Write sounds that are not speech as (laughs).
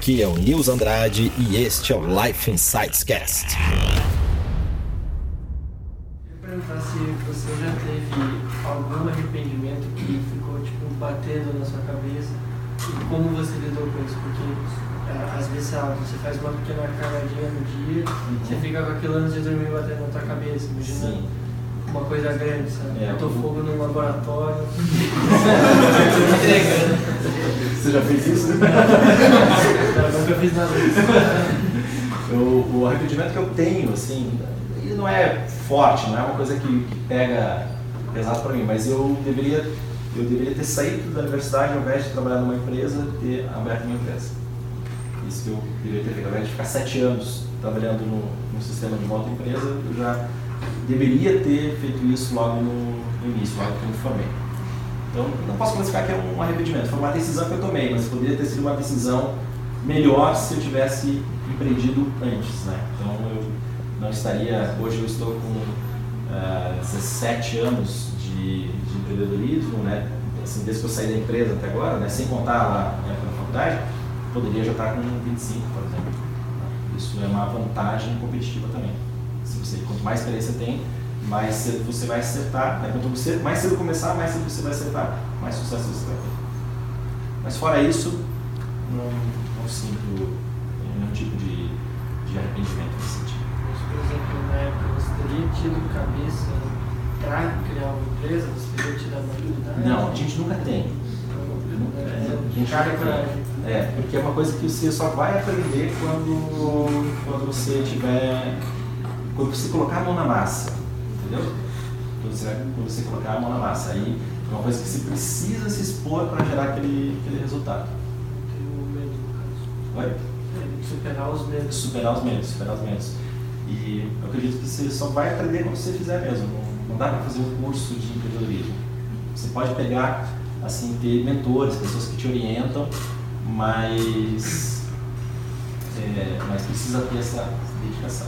Aqui é o Nils Andrade e este é o Life Insights Cast. Eu ia perguntar se você já teve algum arrependimento que ficou tipo batendo na sua cabeça e como você lidou com isso, porque é, às vezes sabe, você faz uma pequena cagadinha no dia, você fica com aquilo antes de dormir batendo na tua cabeça, imagina Sim. uma coisa grande, sabe? É, Botou eu- fogo num laboratório, (laughs) Você já fez isso? (laughs) nunca fiz nada disso. (laughs) O arrependimento que eu tenho, assim, ele não é forte, não é uma coisa que, que pega pesado para mim, mas eu deveria, eu deveria ter saído da universidade ao invés de trabalhar numa empresa, ter aberto uma empresa. Isso que eu deveria ter feito, ao invés de ficar sete anos trabalhando no, no sistema de outra empresa, eu já deveria ter feito isso logo no, no início, logo que eu me formei. Então, não posso classificar que é um arrependimento. Foi uma decisão que eu tomei, mas poderia ter sido uma decisão melhor se eu tivesse empreendido antes, né? Então, eu não estaria... Hoje eu estou com ah, 17 anos de, de empreendedorismo, né? Assim, desde que eu saí da empresa até agora, né? Sem contar lá na época da faculdade, poderia já estar com 25, por exemplo. Isso é uma vantagem competitiva também. Se você, quanto mais experiência tem, mais cedo você vai acertar. Né? Quanto você, mais cedo começar, mais cedo você vai acertar, mais sucesso você vai ter. Mas fora isso, não, não sinto nenhum tipo de, de arrependimento nesse sentido. Mas, por exemplo, na época você teria tido cabeça para criar uma empresa, você teria tido a maturidade? Não, a gente nunca tem. É, A gente nunca tem. coragem. É, porque é uma coisa que você só vai aprender quando, quando você tiver. Quando você colocar a mão na massa. Entendeu? Quando você, quando você colocar a mão na massa. Aí é uma coisa que você precisa se expor para gerar aquele, aquele resultado. Superar os medos. Superar os medos, superar os medos. E eu acredito que você só vai aprender quando você fizer mesmo. Não dá para fazer um curso de empreendedorismo. Você pode pegar, assim, ter mentores, pessoas que te orientam, mas, é, mas precisa ter essa dedicação.